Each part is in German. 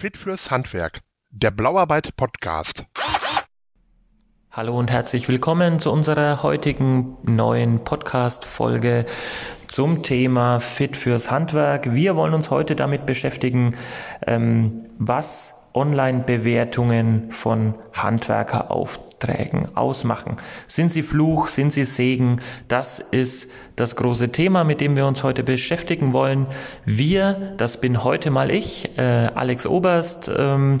Fit fürs Handwerk, der Blauarbeit Podcast. Hallo und herzlich willkommen zu unserer heutigen neuen Podcast-Folge zum Thema Fit fürs Handwerk. Wir wollen uns heute damit beschäftigen, ähm, was Online-Bewertungen von Handwerkeraufträgen ausmachen. Sind sie Fluch, sind sie Segen? Das ist das große Thema, mit dem wir uns heute beschäftigen wollen. Wir, das bin heute mal ich, äh, Alex Oberst ähm,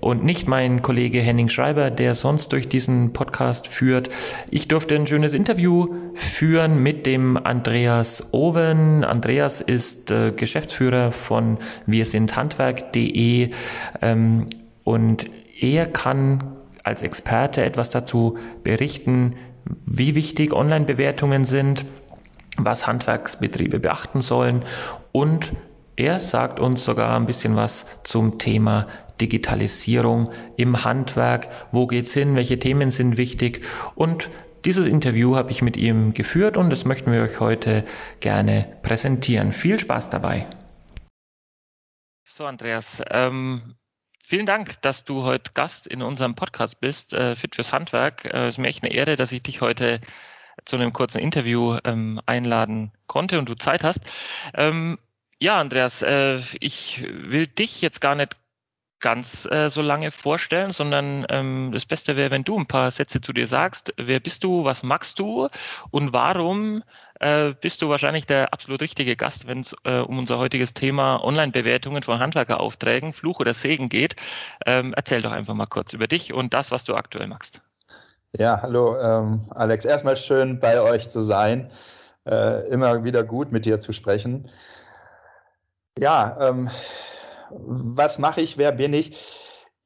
und nicht mein Kollege Henning Schreiber, der sonst durch diesen Podcast führt. Ich durfte ein schönes Interview führen mit dem Andreas Owen. Andreas ist äh, Geschäftsführer von wir sind handwerk.de. Ähm, und er kann als Experte etwas dazu berichten, wie wichtig Online-Bewertungen sind, was Handwerksbetriebe beachten sollen und er sagt uns sogar ein bisschen was zum Thema Digitalisierung im Handwerk. Wo geht's hin? Welche Themen sind wichtig? Und dieses Interview habe ich mit ihm geführt und das möchten wir euch heute gerne präsentieren. Viel Spaß dabei. So, Andreas, ähm, Vielen Dank, dass du heute Gast in unserem Podcast bist, äh, Fit fürs Handwerk. Es äh, ist mir echt eine Ehre, dass ich dich heute zu einem kurzen Interview ähm, einladen konnte und du Zeit hast. Ähm, ja, Andreas, äh, ich will dich jetzt gar nicht ganz äh, so lange vorstellen, sondern ähm, das Beste wäre, wenn du ein paar Sätze zu dir sagst. Wer bist du, was magst du und warum äh, bist du wahrscheinlich der absolut richtige Gast, wenn es äh, um unser heutiges Thema Online-Bewertungen von Handwerkeraufträgen, Fluch oder Segen geht. Ähm, erzähl doch einfach mal kurz über dich und das, was du aktuell machst. Ja, hallo ähm, Alex. Erstmal schön bei euch zu sein. Äh, immer wieder gut mit dir zu sprechen. Ja, ähm, was mache ich, wer bin ich?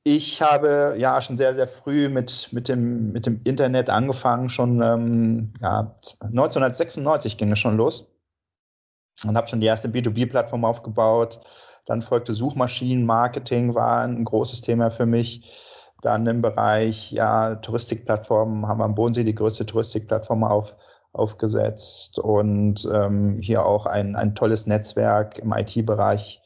Ich habe ja schon sehr, sehr früh mit, mit, dem, mit dem Internet angefangen. Schon ähm, ja, 1996 ging es schon los und habe schon die erste B2B-Plattform aufgebaut. Dann folgte Suchmaschinenmarketing, war ein großes Thema für mich. Dann im Bereich ja, Touristikplattformen haben wir am Bodensee die größte Touristikplattform auf, aufgesetzt und ähm, hier auch ein, ein tolles Netzwerk im IT-Bereich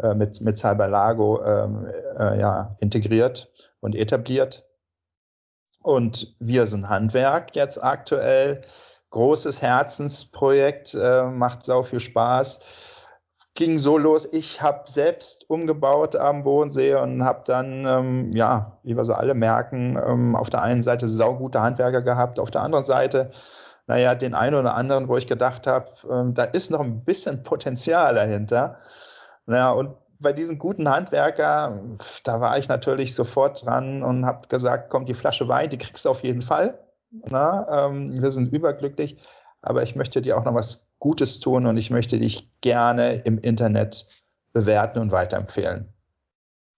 äh, mit, mit Cyberlago ähm, äh, ja, integriert und etabliert. Und wir sind Handwerk jetzt aktuell. Großes Herzensprojekt, äh, macht sau viel Spaß. Ging so los, ich habe selbst umgebaut am Bodensee und habe dann, ähm, ja, wie wir so alle merken, ähm, auf der einen Seite saugute Handwerker gehabt, auf der anderen Seite, naja, den einen oder anderen, wo ich gedacht habe, ähm, da ist noch ein bisschen Potenzial dahinter. Naja, und bei diesen guten Handwerker, da war ich natürlich sofort dran und habe gesagt, komm, die Flasche Wein, die kriegst du auf jeden Fall. Na, ähm, wir sind überglücklich, aber ich möchte dir auch noch was Gutes tun und ich möchte dich gerne im Internet bewerten und weiterempfehlen.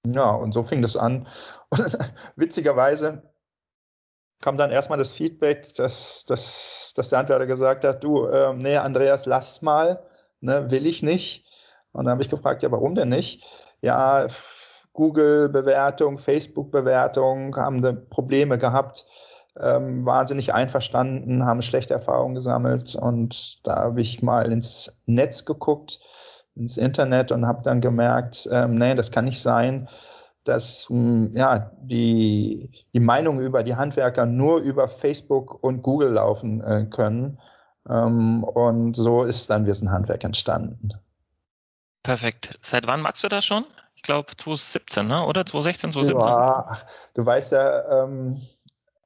Ja, und so fing das an. Und witzigerweise kam dann erstmal das Feedback, dass, dass, dass der Handwerker gesagt hat, du, äh, nee, Andreas, lass mal, ne, will ich nicht. Und dann habe ich gefragt, ja, warum denn nicht? Ja, Google-Bewertung, Facebook-Bewertung haben da Probleme gehabt, ähm, wahnsinnig einverstanden, haben schlechte Erfahrungen gesammelt. Und da habe ich mal ins Netz geguckt, ins Internet und habe dann gemerkt, ähm, nee, das kann nicht sein, dass hm, ja, die, die Meinungen über die Handwerker nur über Facebook und Google laufen äh, können. Ähm, und so ist dann Wissen Handwerk entstanden. Perfekt. Seit wann magst du das schon? Ich glaube 2017, ne? oder? 2016, 2017? Ja, ach, du weißt ja, ähm,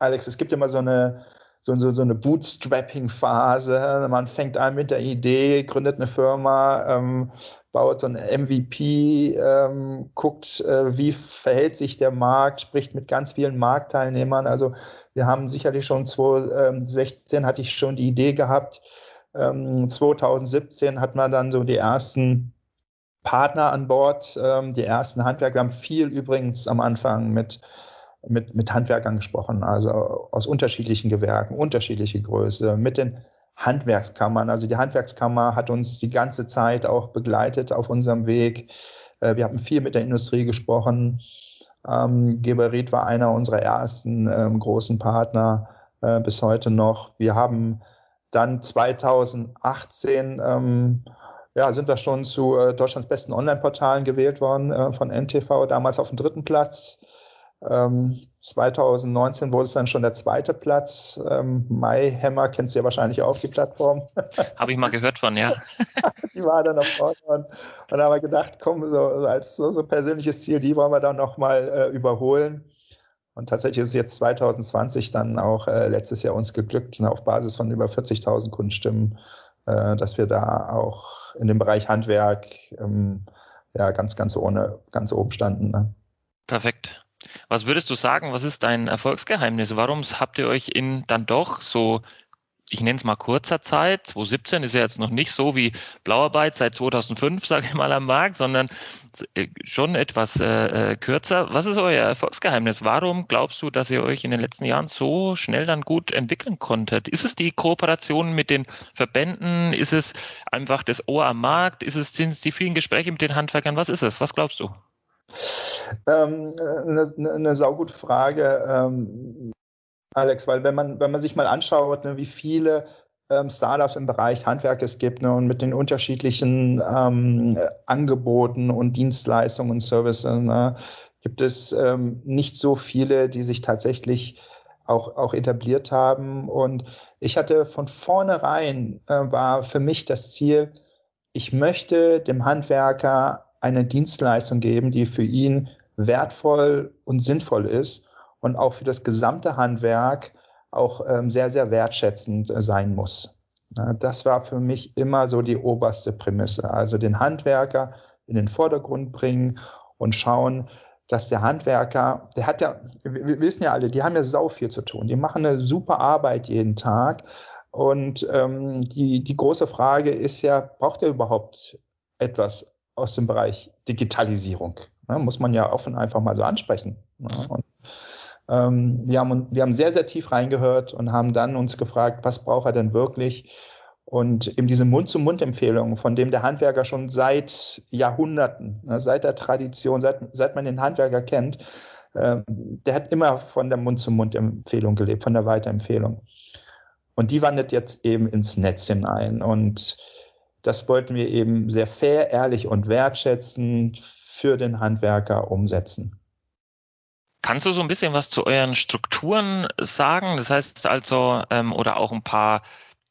Alex, es gibt immer so eine, so, so, so eine Bootstrapping-Phase. Man fängt an mit der Idee, gründet eine Firma, ähm, baut so ein MVP, ähm, guckt, äh, wie verhält sich der Markt, spricht mit ganz vielen Marktteilnehmern. Also wir haben sicherlich schon 2016 hatte ich schon die Idee gehabt. Ähm, 2017 hat man dann so die ersten Partner an Bord, ähm, die ersten Handwerker. Wir haben viel übrigens am Anfang mit, mit, mit Handwerkern gesprochen, also aus unterschiedlichen Gewerken, unterschiedliche Größe, mit den Handwerkskammern. Also die Handwerkskammer hat uns die ganze Zeit auch begleitet auf unserem Weg. Äh, wir haben viel mit der Industrie gesprochen. Ähm, Geberit war einer unserer ersten ähm, großen Partner äh, bis heute noch. Wir haben dann 2018 ähm, ja, sind wir schon zu äh, Deutschlands besten Online-Portalen gewählt worden äh, von NTV, damals auf dem dritten Platz. Ähm, 2019 wurde es dann schon der zweite Platz. Ähm, MyHammer kennst du ja wahrscheinlich auch, die Plattform. Habe ich mal gehört von, ja. die war dann noch vorne und, und haben wir gedacht, komm, so, als so, so persönliches Ziel, die wollen wir dann nochmal äh, überholen. Und tatsächlich ist es jetzt 2020 dann auch äh, letztes Jahr uns geglückt, ne, auf Basis von über 40.000 Kundenstimmen, äh, dass wir da auch in dem Bereich Handwerk ähm, ja ganz, ganz ohne, ganz oben standen. Ne? Perfekt. Was würdest du sagen, was ist dein Erfolgsgeheimnis? Warum habt ihr euch in dann doch so, ich nenne es mal kurzer Zeit, 2017 ist ja jetzt noch nicht so wie Blauarbeit seit 2005, sage ich mal, am Markt, sondern äh, schon etwas äh, äh, kürzer. Was ist euer Erfolgsgeheimnis? Warum glaubst du, dass ihr euch in den letzten Jahren so schnell dann gut entwickeln konntet? Ist es die Kooperation mit den Verbänden? Ist es einfach das Ohr am Markt? Ist es, sind die vielen Gespräche mit den Handwerkern? Was ist es? Was glaubst du? Ähm, eine, eine saugute Frage, ähm, Alex, weil wenn man, wenn man sich mal anschaut, ne, wie viele ähm, Startups im Bereich Handwerk es gibt ne, und mit den unterschiedlichen ähm, Angeboten und Dienstleistungen und Services, ne, gibt es ähm, nicht so viele, die sich tatsächlich auch, auch etabliert haben. Und ich hatte von vornherein, äh, war für mich das Ziel, ich möchte dem Handwerker eine Dienstleistung geben, die für ihn wertvoll und sinnvoll ist und auch für das gesamte Handwerk auch ähm, sehr, sehr wertschätzend äh, sein muss. Das war für mich immer so die oberste Prämisse. Also den Handwerker in den Vordergrund bringen und schauen, dass der Handwerker, der hat ja, wir wissen ja alle, die haben ja sau viel zu tun. Die machen eine super Arbeit jeden Tag. Und ähm, die, die große Frage ist ja, braucht er überhaupt etwas aus dem Bereich Digitalisierung. Ne, muss man ja offen einfach mal so ansprechen. Ne? Und, ähm, wir, haben, wir haben sehr, sehr tief reingehört und haben dann uns gefragt, was braucht er denn wirklich? Und eben diese Mund-zu-Mund-Empfehlung, von dem der Handwerker schon seit Jahrhunderten, ne, seit der Tradition, seit, seit man den Handwerker kennt, äh, der hat immer von der Mund-zu-Mund-Empfehlung gelebt, von der Weiterempfehlung. Und die wandert jetzt eben ins Netz hinein. Und das wollten wir eben sehr fair, ehrlich und wertschätzend für den Handwerker umsetzen. Kannst du so ein bisschen was zu euren Strukturen sagen? Das heißt also, ähm, oder auch ein paar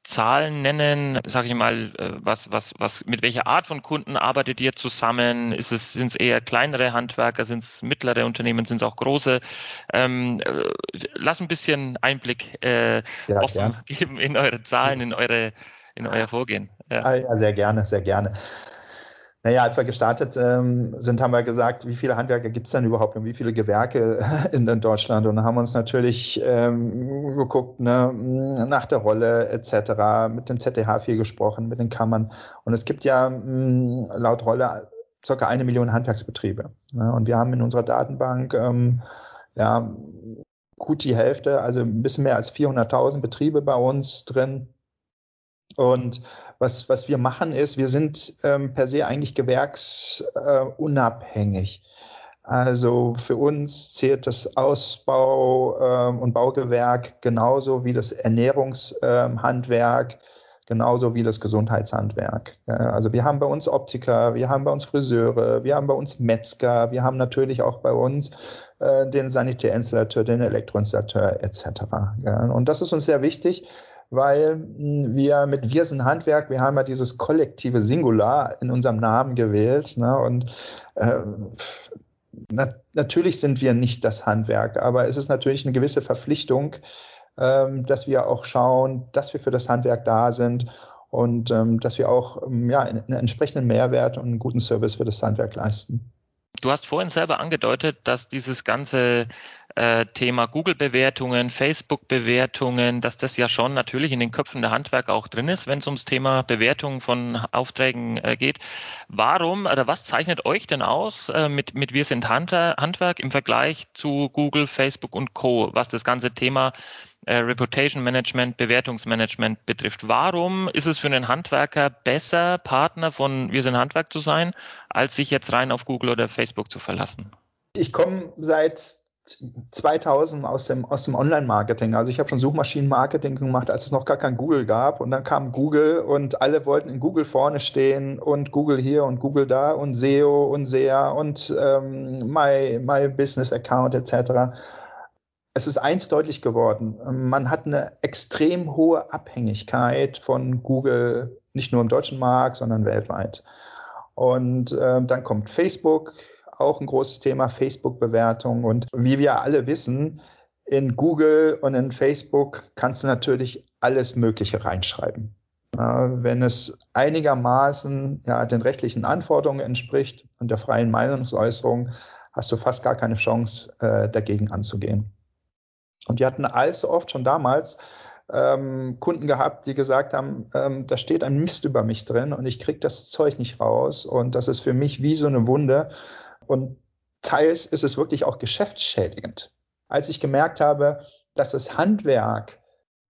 Zahlen nennen, sage ich mal, äh, was, was, was, mit welcher Art von Kunden arbeitet ihr zusammen? Ist es, sind es eher kleinere Handwerker, sind es mittlere Unternehmen, sind es auch große? Ähm, äh, lass ein bisschen Einblick äh, ja, offen gern. geben in eure Zahlen, in eure in euer Vorgehen. Ja. Ah, ja, sehr gerne, sehr gerne. Naja, als wir gestartet ähm, sind, haben wir gesagt, wie viele Handwerker gibt es denn überhaupt und wie viele Gewerke in, in Deutschland? Und haben uns natürlich ähm, geguckt ne, nach der Rolle etc., mit dem ZDH viel gesprochen, mit den Kammern. Und es gibt ja mh, mm, laut Rolle circa eine Million Handwerksbetriebe. Ne? Und wir haben in unserer Datenbank ähm, ja, gut die Hälfte, also ein bisschen mehr als 400.000 Betriebe bei uns drin. Und was, was wir machen ist, wir sind ähm, per se eigentlich gewerksunabhängig. Äh, also für uns zählt das Ausbau ähm, und Baugewerk genauso wie das Ernährungshandwerk, ähm, genauso wie das Gesundheitshandwerk. Ja, also wir haben bei uns Optiker, wir haben bei uns Friseure, wir haben bei uns Metzger, wir haben natürlich auch bei uns äh, den Sanitärinstallateur, den Elektroinstallateur etc. Ja, und das ist uns sehr wichtig, weil hm, wir mit Wir sind Handwerk, wir haben ja dieses kollektive Singular in unserem Namen gewählt. Ne? Und äh, na, natürlich sind wir nicht das Handwerk, aber es ist natürlich eine gewisse Verpflichtung, ähm, dass wir auch schauen, dass wir für das Handwerk da sind und ähm, dass wir auch ähm, ja, einen entsprechenden Mehrwert und einen guten Service für das Handwerk leisten. Du hast vorhin selber angedeutet, dass dieses ganze äh, Thema Google-Bewertungen, Facebook-Bewertungen, dass das ja schon natürlich in den Köpfen der Handwerker auch drin ist, wenn es ums Thema Bewertung von Aufträgen äh, geht. Warum oder was zeichnet euch denn aus äh, mit, mit Wir sind Hunter, Handwerk im Vergleich zu Google, Facebook und Co., was das ganze Thema äh, Reputation Management, Bewertungsmanagement betrifft. Warum ist es für einen Handwerker besser, Partner von Wir sind Handwerk zu sein, als sich jetzt rein auf Google oder Facebook zu verlassen? Ich komme seit 2000 aus dem, aus dem Online-Marketing. Also ich habe schon Suchmaschinen-Marketing gemacht, als es noch gar kein Google gab. Und dann kam Google und alle wollten in Google vorne stehen und Google hier und Google da und SEO und SEA und ähm, My, My Business Account etc. Es ist eins deutlich geworden. Man hat eine extrem hohe Abhängigkeit von Google, nicht nur im deutschen Markt, sondern weltweit. Und äh, dann kommt Facebook, auch ein großes Thema, Facebook-Bewertung. Und wie wir alle wissen, in Google und in Facebook kannst du natürlich alles Mögliche reinschreiben. wenn es einigermaßen ja, den rechtlichen Anforderungen entspricht und der freien Meinungsäußerung, hast du fast gar keine Chance, äh, dagegen anzugehen. Und wir hatten allzu oft schon damals ähm, Kunden gehabt, die gesagt haben, ähm, da steht ein Mist über mich drin und ich krieg das Zeug nicht raus und das ist für mich wie so eine Wunde und teils ist es wirklich auch geschäftsschädigend. Als ich gemerkt habe, dass das Handwerk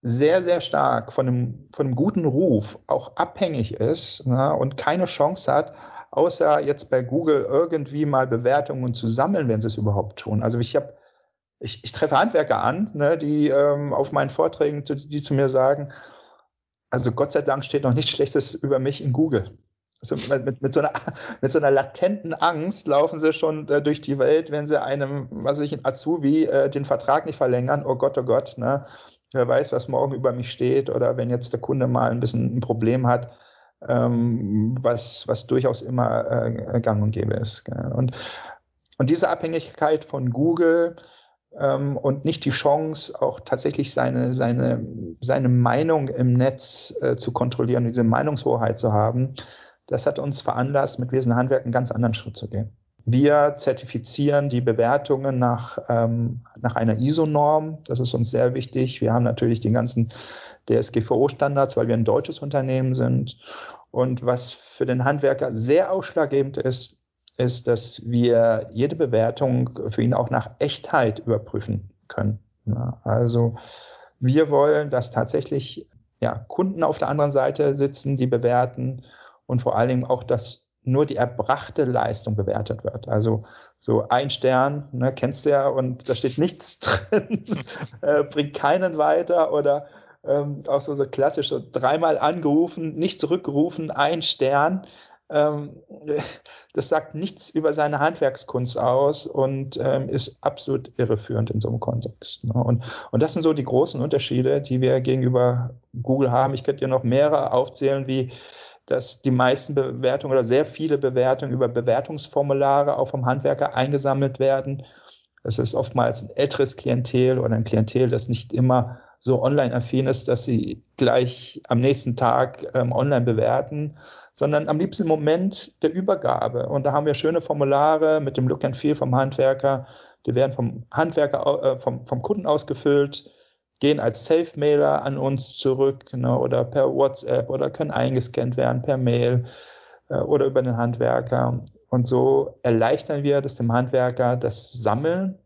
sehr, sehr stark von einem, von einem guten Ruf auch abhängig ist ne, und keine Chance hat, außer jetzt bei Google irgendwie mal Bewertungen zu sammeln, wenn sie es überhaupt tun. Also ich habe, ich, ich treffe Handwerker an, ne, die ähm, auf meinen Vorträgen, die, die zu mir sagen, also Gott sei Dank steht noch nichts Schlechtes über mich in Google. Also mit, mit, so einer, mit so einer latenten Angst laufen sie schon äh, durch die Welt, wenn sie einem, was weiß ich, in Azubi äh, den Vertrag nicht verlängern. Oh Gott, oh Gott, ne? Wer weiß, was morgen über mich steht oder wenn jetzt der Kunde mal ein bisschen ein Problem hat, ähm, was, was durchaus immer äh, gang und gäbe ist. Gell? Und, und diese Abhängigkeit von Google ähm, und nicht die Chance, auch tatsächlich seine, seine, seine Meinung im Netz äh, zu kontrollieren, diese Meinungshoheit zu haben, das hat uns veranlasst, mit Wesen Handwerk einen ganz anderen Schritt zu gehen. Wir zertifizieren die Bewertungen nach, ähm, nach einer ISO-Norm. Das ist uns sehr wichtig. Wir haben natürlich die ganzen DSGVO-Standards, weil wir ein deutsches Unternehmen sind. Und was für den Handwerker sehr ausschlaggebend ist, ist, dass wir jede Bewertung für ihn auch nach Echtheit überprüfen können. Also wir wollen, dass tatsächlich ja, Kunden auf der anderen Seite sitzen, die bewerten und vor allen Dingen auch, dass nur die erbrachte Leistung bewertet wird. Also so ein Stern, ne, kennst du ja, und da steht nichts drin, äh, bringt keinen weiter oder ähm, auch so, so klassisch, so dreimal angerufen, nicht zurückgerufen, ein Stern. Ähm, das sagt nichts über seine Handwerkskunst aus und ähm, ist absolut irreführend in so einem Kontext. Ne? Und, und das sind so die großen Unterschiede, die wir gegenüber Google haben. Ich könnte dir noch mehrere aufzählen, wie dass die meisten Bewertungen oder sehr viele Bewertungen über Bewertungsformulare auch vom Handwerker eingesammelt werden. Es ist oftmals ein älteres Klientel oder ein Klientel, das nicht immer so online-affin ist, dass sie gleich am nächsten Tag ähm, online bewerten, sondern am liebsten im Moment der Übergabe. Und da haben wir schöne Formulare mit dem Look and Feel vom Handwerker. Die werden vom Handwerker, äh, vom, vom Kunden ausgefüllt gehen als Safe-Mailer an uns zurück ne, oder per WhatsApp oder können eingescannt werden per Mail äh, oder über den Handwerker. Und so erleichtern wir das dem Handwerker das Sammeln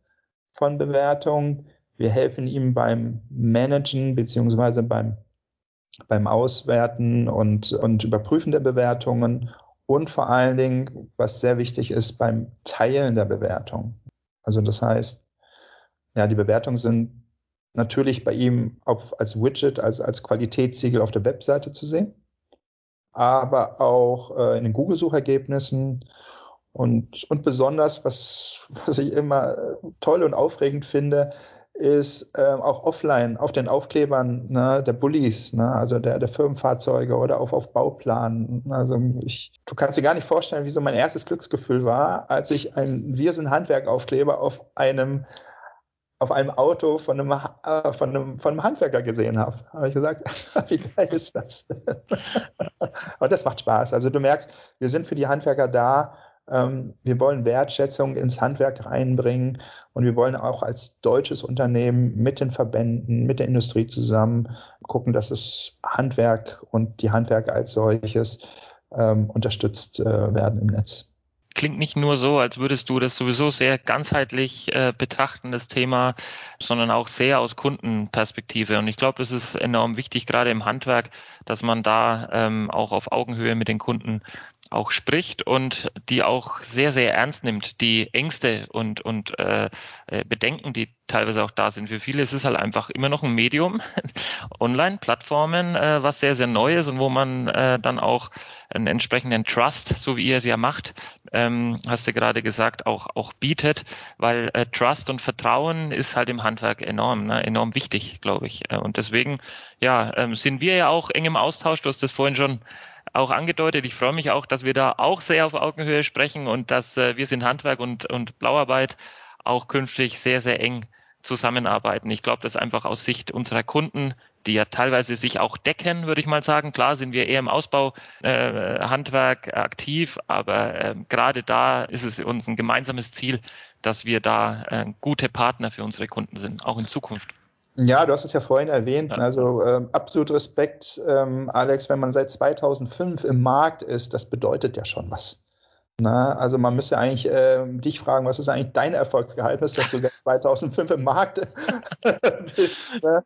von Bewertungen. Wir helfen ihm beim Managen beziehungsweise beim, beim Auswerten und, und Überprüfen der Bewertungen und vor allen Dingen, was sehr wichtig ist, beim Teilen der Bewertung. Also das heißt, ja, die Bewertungen sind natürlich bei ihm auf, als Widget, als, als Qualitätssiegel auf der Webseite zu sehen, aber auch äh, in den Google-Suchergebnissen und, und besonders, was, was ich immer äh, toll und aufregend finde, ist äh, auch offline auf den Aufklebern ne, der Bullies, ne, also der, der Firmenfahrzeuge oder auf, auf Bauplanen. Also ich, du kannst dir gar nicht vorstellen, wie so mein erstes Glücksgefühl war, als ich ein Wir sind Handwerk-Aufkleber auf einem auf einem Auto von einem, äh, von einem, von einem Handwerker gesehen habe. Habe ich gesagt, wie geil ist das? Aber das macht Spaß. Also du merkst, wir sind für die Handwerker da. Ähm, wir wollen Wertschätzung ins Handwerk reinbringen und wir wollen auch als deutsches Unternehmen mit den Verbänden, mit der Industrie zusammen gucken, dass das Handwerk und die Handwerker als solches ähm, unterstützt äh, werden im Netz klingt nicht nur so, als würdest du das sowieso sehr ganzheitlich äh, betrachten, das Thema, sondern auch sehr aus Kundenperspektive. Und ich glaube, das ist enorm wichtig, gerade im Handwerk, dass man da ähm, auch auf Augenhöhe mit den Kunden auch spricht und die auch sehr, sehr ernst nimmt, die Ängste und, und äh, äh Bedenken, die teilweise auch da sind. Für viele ist es halt einfach immer noch ein Medium, Online-Plattformen, äh, was sehr, sehr neu ist und wo man äh, dann auch einen entsprechenden Trust, so wie ihr es ja macht, ähm, hast du gerade gesagt, auch, auch bietet, weil äh, Trust und Vertrauen ist halt im Handwerk enorm, ne, enorm wichtig, glaube ich. Äh, und deswegen, ja, ähm, sind wir ja auch eng im Austausch. Du hast das vorhin schon auch angedeutet. Ich freue mich auch, dass wir da auch sehr auf Augenhöhe sprechen und dass äh, wir sind Handwerk und, und Blauarbeit auch künftig sehr, sehr eng zusammenarbeiten. Ich glaube, das einfach aus Sicht unserer Kunden, die ja teilweise sich auch decken, würde ich mal sagen. Klar sind wir eher im Ausbau äh, Handwerk aktiv, aber äh, gerade da ist es uns ein gemeinsames Ziel, dass wir da äh, gute Partner für unsere Kunden sind, auch in Zukunft. Ja, du hast es ja vorhin erwähnt. Also ähm, absolut Respekt, ähm, Alex, wenn man seit 2005 im Markt ist, das bedeutet ja schon was. Na, also man müsste eigentlich äh, dich fragen, was ist eigentlich dein Erfolgsgeheimnis, dass du seit 2005 im Markt bist ne?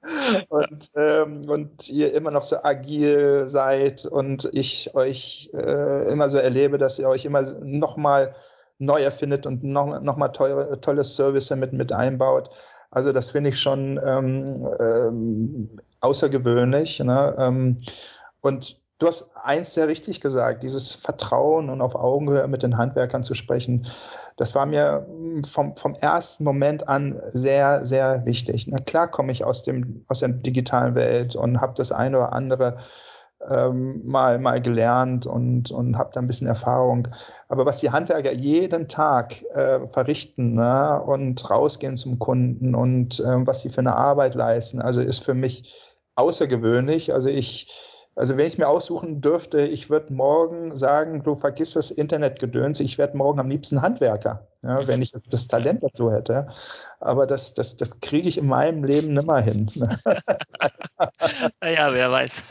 und, ähm, und ihr immer noch so agil seid und ich euch äh, immer so erlebe, dass ihr euch immer noch mal neu erfindet und noch, noch mal teure, tolle Service mit, mit einbaut. Also das finde ich schon ähm, ähm, außergewöhnlich. Ne? Ähm, und Du hast eins sehr richtig gesagt, dieses Vertrauen und auf Augenhöhe mit den Handwerkern zu sprechen. Das war mir vom, vom ersten Moment an sehr, sehr wichtig. Na klar komme ich aus, dem, aus der digitalen Welt und habe das eine oder andere ähm, mal, mal gelernt und, und habe da ein bisschen Erfahrung. Aber was die Handwerker jeden Tag äh, verrichten ne, und rausgehen zum Kunden und äh, was sie für eine Arbeit leisten, also ist für mich außergewöhnlich. Also ich also wenn ich es mir aussuchen dürfte, ich würde morgen sagen, du vergiss das Internetgedöns, ich werde morgen am liebsten Handwerker, ja, mhm. wenn ich das, das, Talent dazu hätte. Aber das, das, das kriege ich in meinem Leben nimmer hin. naja, wer weiß.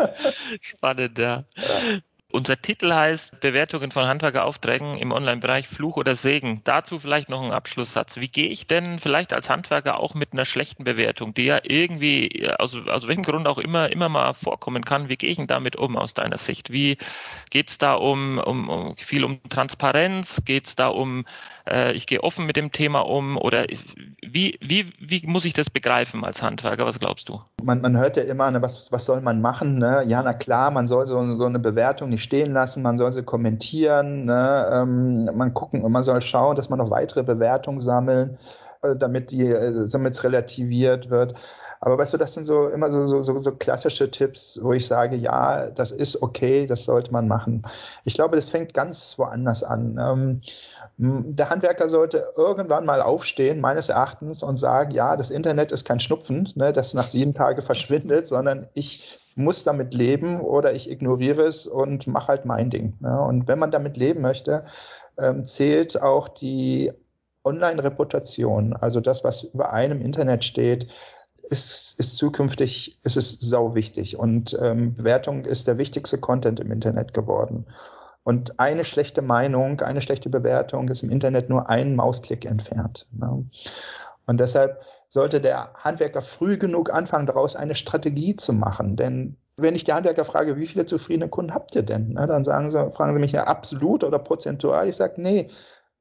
Spannend, ja. ja. Unser Titel heißt Bewertungen von Handwerkeraufträgen im Online-Bereich Fluch oder Segen. Dazu vielleicht noch ein Abschlusssatz. Wie gehe ich denn vielleicht als Handwerker auch mit einer schlechten Bewertung, die ja irgendwie, aus, aus welchem Grund auch immer, immer mal vorkommen kann, wie gehe ich denn damit um aus deiner Sicht? Wie geht's da um, um, um viel um Transparenz? Geht's da um äh, ich gehe offen mit dem Thema um oder wie, wie, wie muss ich das begreifen als Handwerker? Was glaubst du? Man, man hört ja immer, ne, was, was soll man machen? Ne? Ja, na klar, man soll so, so eine Bewertung nicht stehen lassen, man soll sie kommentieren, ne? ähm, man gucken, man soll schauen, dass man noch weitere Bewertungen sammeln, äh, damit die, äh, damit es relativiert wird. Aber weißt du, das sind so immer so, so, so, so klassische Tipps, wo ich sage, ja, das ist okay, das sollte man machen. Ich glaube, das fängt ganz woanders an. Ähm, der Handwerker sollte irgendwann mal aufstehen, meines Erachtens, und sagen, ja, das Internet ist kein Schnupfen, ne, das nach sieben Tagen verschwindet, sondern ich muss damit leben oder ich ignoriere es und mache halt mein Ding. Ne? Und wenn man damit leben möchte, ähm, zählt auch die Online-Reputation, also das, was über einem Internet steht, ist, ist zukünftig, ist es sau wichtig. Und ähm, Bewertung ist der wichtigste Content im Internet geworden. Und eine schlechte Meinung, eine schlechte Bewertung ist im Internet nur einen Mausklick entfernt. Ne? Und deshalb sollte der Handwerker früh genug anfangen, daraus eine Strategie zu machen. Denn wenn ich die Handwerker frage, wie viele zufriedene Kunden habt ihr denn? Ne, dann sagen sie, fragen sie mich ja absolut oder prozentual. Ich sage, nee,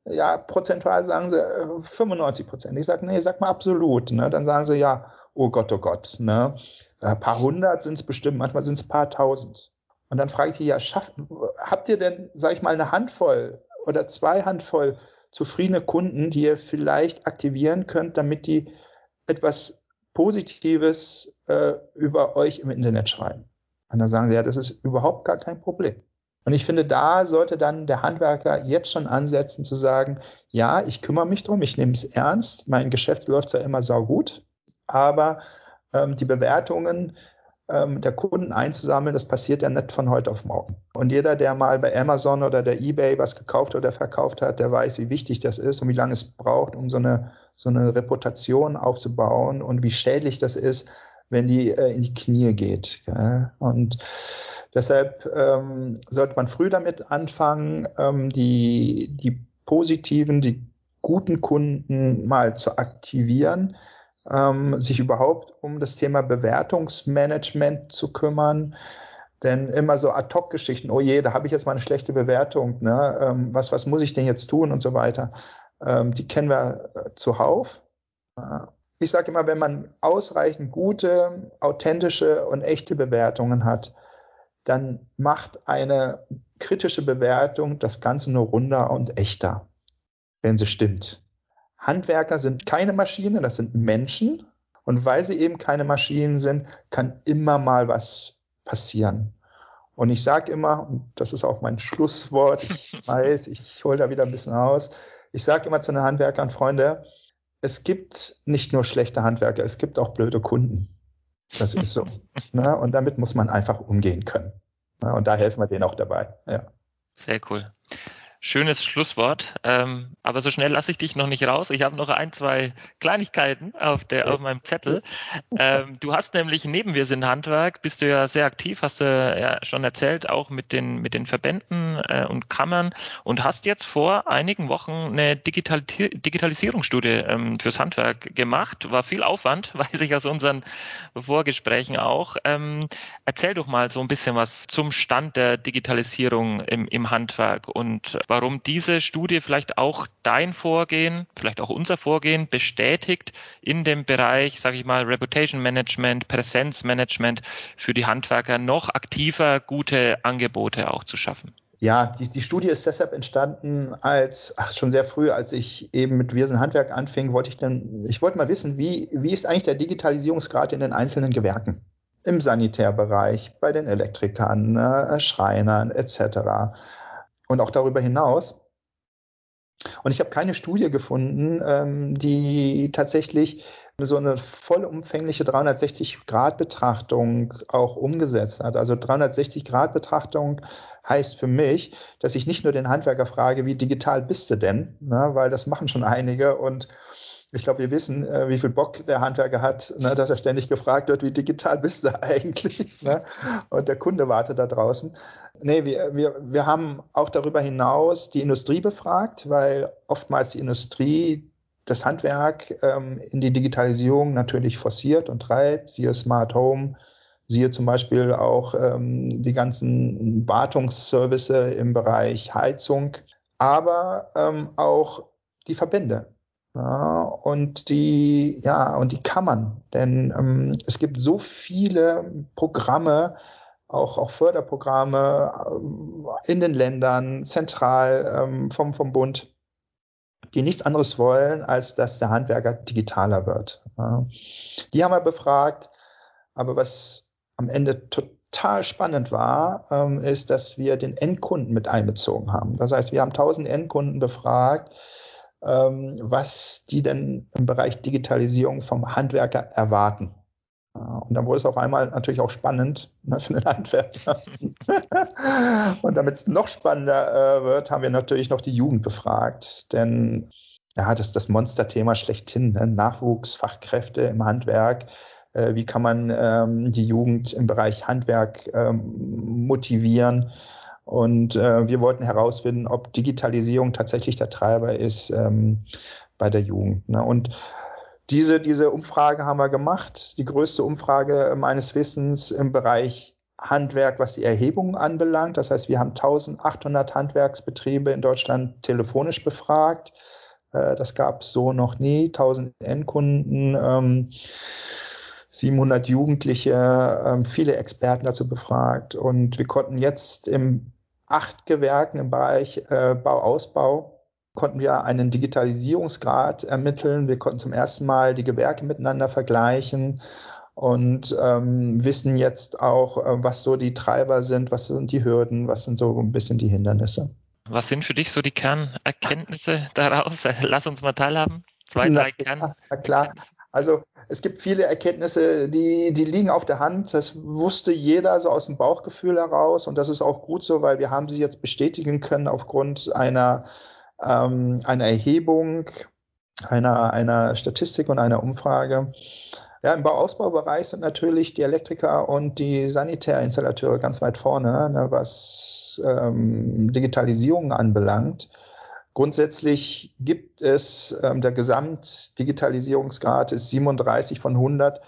ja, prozentual sagen sie 95 äh, Prozent. Ich sage, nee, sag mal absolut. Ne? Dann sagen sie, ja, oh Gott, oh Gott, ne? Ein paar hundert sind es bestimmt, manchmal sind es ein paar tausend. Und dann frage ich sie, ja, schafft, habt ihr denn, sag ich mal, eine Handvoll oder zwei Handvoll zufriedene Kunden, die ihr vielleicht aktivieren könnt, damit die etwas Positives äh, über euch im Internet schreiben? Und dann sagen sie, ja, das ist überhaupt gar kein Problem. Und ich finde, da sollte dann der Handwerker jetzt schon ansetzen zu sagen, ja, ich kümmere mich drum, ich nehme es ernst, mein Geschäft läuft zwar immer saugut, aber ähm, die Bewertungen ähm, der Kunden einzusammeln, das passiert ja nicht von heute auf morgen. Und jeder, der mal bei Amazon oder der eBay was gekauft oder verkauft hat, der weiß, wie wichtig das ist und wie lange es braucht, um so eine, so eine Reputation aufzubauen und wie schädlich das ist, wenn die äh, in die Knie geht. Gell? Und deshalb ähm, sollte man früh damit anfangen, ähm, die, die positiven, die guten Kunden mal zu aktivieren ähm, sich überhaupt um das Thema Bewertungsmanagement zu kümmern, Denn immer so Ad-Hoc-Geschichten, oh je, da habe ich jetzt mal eine schlechte Bewertung, ne? Ähm, was, was muss ich denn jetzt tun und so weiter. Ähm, die kennen wir äh, zuhauf. Ich sage immer, wenn man ausreichend gute, authentische und echte Bewertungen hat, dann macht eine kritische Bewertung das Ganze nur runder und echter, wenn sie stimmt. Handwerker sind keine Maschine, das sind Menschen. Und weil sie eben keine Maschinen sind, kann immer mal was passieren. Und ich sage immer, und das ist auch mein Schlusswort, ich weiß, ich hole da wieder ein bisschen aus, ich sage immer zu den Handwerkern, Freunde, es gibt nicht nur schlechte Handwerker, es gibt auch blöde Kunden. Das ist so. ne? Und damit muss man einfach umgehen können. Ne? Und da helfen wir denen auch dabei. Ja. Sehr cool. Schönes Schlusswort. Ähm, aber so schnell lasse ich dich noch nicht raus. Ich habe noch ein, zwei Kleinigkeiten auf, der, auf meinem Zettel. Ähm, du hast nämlich neben Wir sind Handwerk, bist du ja sehr aktiv, hast du ja schon erzählt, auch mit den, mit den Verbänden äh, und Kammern und hast jetzt vor einigen Wochen eine Digital Digitalisierungsstudie ähm, fürs Handwerk gemacht. War viel Aufwand, weiß ich aus unseren Vorgesprächen auch. Ähm, erzähl doch mal so ein bisschen was zum Stand der Digitalisierung im, im Handwerk und warum diese Studie vielleicht auch dein Vorgehen, vielleicht auch unser Vorgehen bestätigt in dem Bereich, sage ich mal, Reputation Management, Präsenzmanagement für die Handwerker noch aktiver gute Angebote auch zu schaffen. Ja, die, die Studie ist deshalb entstanden, als ach, schon sehr früh, als ich eben mit Wirsen Handwerk anfing, wollte ich dann, ich wollte mal wissen, wie, wie ist eigentlich der Digitalisierungsgrad in den einzelnen Gewerken? Im Sanitärbereich, bei den Elektrikern, äh, Schreinern etc und auch darüber hinaus. Und ich habe keine Studie gefunden, ähm, die tatsächlich so eine vollumfängliche 360-Grad-Betrachtung auch umgesetzt hat. Also 360-Grad-Betrachtung heißt für mich, dass ich nicht nur den Handwerker frage, wie digital bist du denn, ne, weil das machen schon einige und ich glaube, wir wissen, äh, wie viel Bock der Handwerker hat, ne, dass er ständig gefragt wird, wie digital bist du eigentlich? Ne? Und der Kunde wartet da draußen. Nee, wir, wir, wir haben auch darüber hinaus die Industrie befragt, weil oftmals die Industrie das Handwerk ähm, in die Digitalisierung natürlich forciert und treibt, siehe Smart Home, siehe zum Beispiel auch ähm, die ganzen Wartungsservice im Bereich Heizung, aber ähm, auch die Verbände ja, und die, ja, und die Kammern. Denn ähm, es gibt so viele Programme, auch, auch Förderprogramme äh, in den Ländern, zentral ähm, vom, vom Bund, die nichts anderes wollen, als dass der Handwerker digitaler wird. Ja. Die haben wir befragt, aber was am Ende total spannend war, ähm, ist, dass wir den Endkunden mit einbezogen haben. Das heißt, wir haben 1000 Endkunden befragt, ähm, was die denn im Bereich Digitalisierung vom Handwerker erwarten. Und dann wurde es auf einmal natürlich auch spannend ne, für den Handwerker. und damit es noch spannender äh, wird, haben wir natürlich noch die Jugend befragt. Denn ja, das ist das Monsterthema schlechthin. Ne? Nachwuchsfachkräfte im Handwerk. Äh, wie kann man ähm, die Jugend im Bereich Handwerk ähm, motivieren? Und äh, wir wollten herausfinden, ob Digitalisierung tatsächlich der Treiber ist ähm, bei der Jugend. Ne? Und diese, diese Umfrage haben wir gemacht, die größte Umfrage meines Wissens im Bereich Handwerk, was die Erhebungen anbelangt. Das heißt, wir haben 1800 Handwerksbetriebe in Deutschland telefonisch befragt. Äh, das gab es so noch nie. 1000 Endkunden. Ähm, 700 Jugendliche, ähm, viele Experten dazu befragt und wir konnten jetzt im acht Gewerken im Bereich äh, Bauausbau konnten wir einen Digitalisierungsgrad ermitteln. Wir konnten zum ersten Mal die Gewerke miteinander vergleichen und ähm, wissen jetzt auch, äh, was so die Treiber sind, was sind die Hürden, was sind so ein bisschen die Hindernisse. Was sind für dich so die Kernerkenntnisse daraus? Lass uns mal teilhaben. Zwei, drei Kern. Na klar. Also es gibt viele Erkenntnisse, die, die liegen auf der Hand. Das wusste jeder so aus dem Bauchgefühl heraus und das ist auch gut so, weil wir haben sie jetzt bestätigen können aufgrund einer, ähm, einer Erhebung, einer, einer Statistik und einer Umfrage. Ja, im Bauausbaubereich sind natürlich die Elektriker und die Sanitärinstallateure ganz weit vorne, ne, was ähm, Digitalisierung anbelangt. Grundsätzlich gibt es, ähm, der Gesamtdigitalisierungsgrad ist 37 von 100.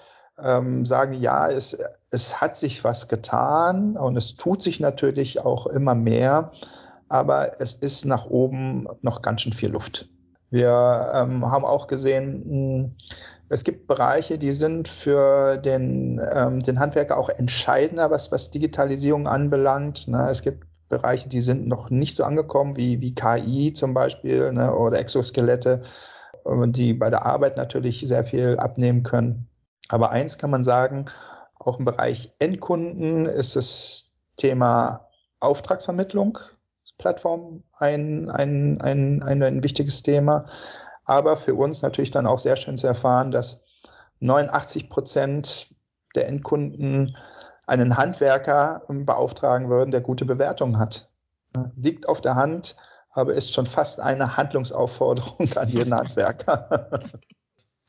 ähm, sagen, ja, es, es hat sich was getan und es tut sich natürlich auch immer mehr, aber es ist nach oben noch ganz schön viel Luft. Wir ähm, haben auch gesehen, hm, es gibt Bereiche, die sind für den, ähm, den Handwerker auch entscheidender, was, was Digitalisierung anbelangt. Ne? Es gibt Bereiche, die sind noch nicht so angekommen, wie, wie KI zum Beispiel ne? oder Exoskelette, die bei der Arbeit natürlich sehr viel abnehmen können. Aber eins kann man sagen, auch im Bereich Endkunden ist das Thema Auftragsvermittlung, Plattform ein, ein, ein, ein, ein wichtiges Thema. Aber für uns natürlich dann auch sehr schön zu erfahren, dass 89 Prozent der Endkunden einen Handwerker beauftragen würden, der gute Bewertungen hat. Liegt auf der Hand, aber ist schon fast eine Handlungsaufforderung an jeden Handwerker.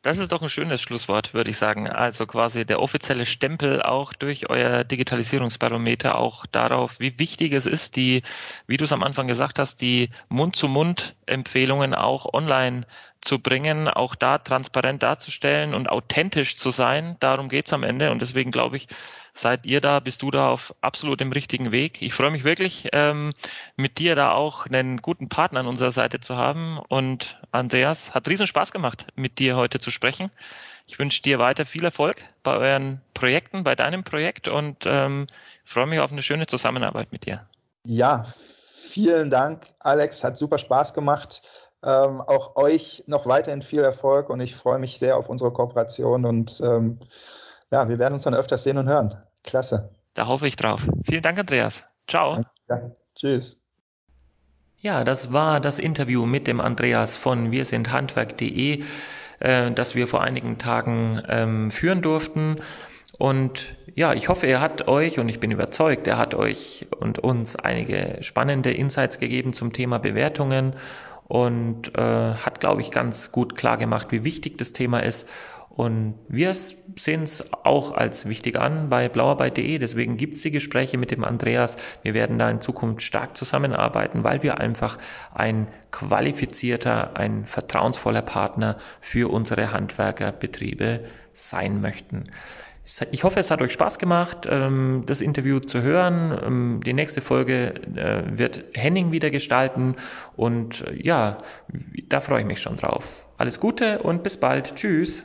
Das ist doch ein schönes Schlusswort, würde ich sagen. Also quasi der offizielle Stempel auch durch euer Digitalisierungsbarometer auch darauf, wie wichtig es ist, die, wie du es am Anfang gesagt hast, die Mund-zu-Mund-Empfehlungen auch online zu bringen, auch da transparent darzustellen und authentisch zu sein. Darum geht's am Ende. Und deswegen glaube ich, seid ihr da, bist du da auf absolut dem richtigen Weg. Ich freue mich wirklich, ähm, mit dir da auch einen guten Partner an unserer Seite zu haben. Und Andreas, hat riesen Spaß gemacht, mit dir heute zu sprechen. Ich wünsche dir weiter viel Erfolg bei euren Projekten, bei deinem Projekt und ähm, freue mich auf eine schöne Zusammenarbeit mit dir. Ja, vielen Dank, Alex. Hat super Spaß gemacht. Ähm, auch euch noch weiterhin viel Erfolg und ich freue mich sehr auf unsere Kooperation und ähm, ja, wir werden uns dann öfters sehen und hören. Klasse. Da hoffe ich drauf. Vielen Dank, Andreas. Ciao. Ja, tschüss. Ja, das war das Interview mit dem Andreas von wir sind handwerk.de, äh, das wir vor einigen Tagen ähm, führen durften. Und ja, ich hoffe, er hat euch, und ich bin überzeugt, er hat euch und uns einige spannende Insights gegeben zum Thema Bewertungen und äh, hat, glaube ich, ganz gut klar gemacht, wie wichtig das Thema ist und wir sehen es auch als wichtig an bei blauarbeit.de. Deswegen gibt es die Gespräche mit dem Andreas. Wir werden da in Zukunft stark zusammenarbeiten, weil wir einfach ein qualifizierter, ein vertrauensvoller Partner für unsere Handwerkerbetriebe sein möchten. Ich hoffe, es hat euch Spaß gemacht, ähm, das Interview zu hören. Ähm, die nächste Folge äh, wird Henning wieder gestalten und äh, ja, da freue ich mich schon drauf. Alles Gute und bis bald. Tschüss.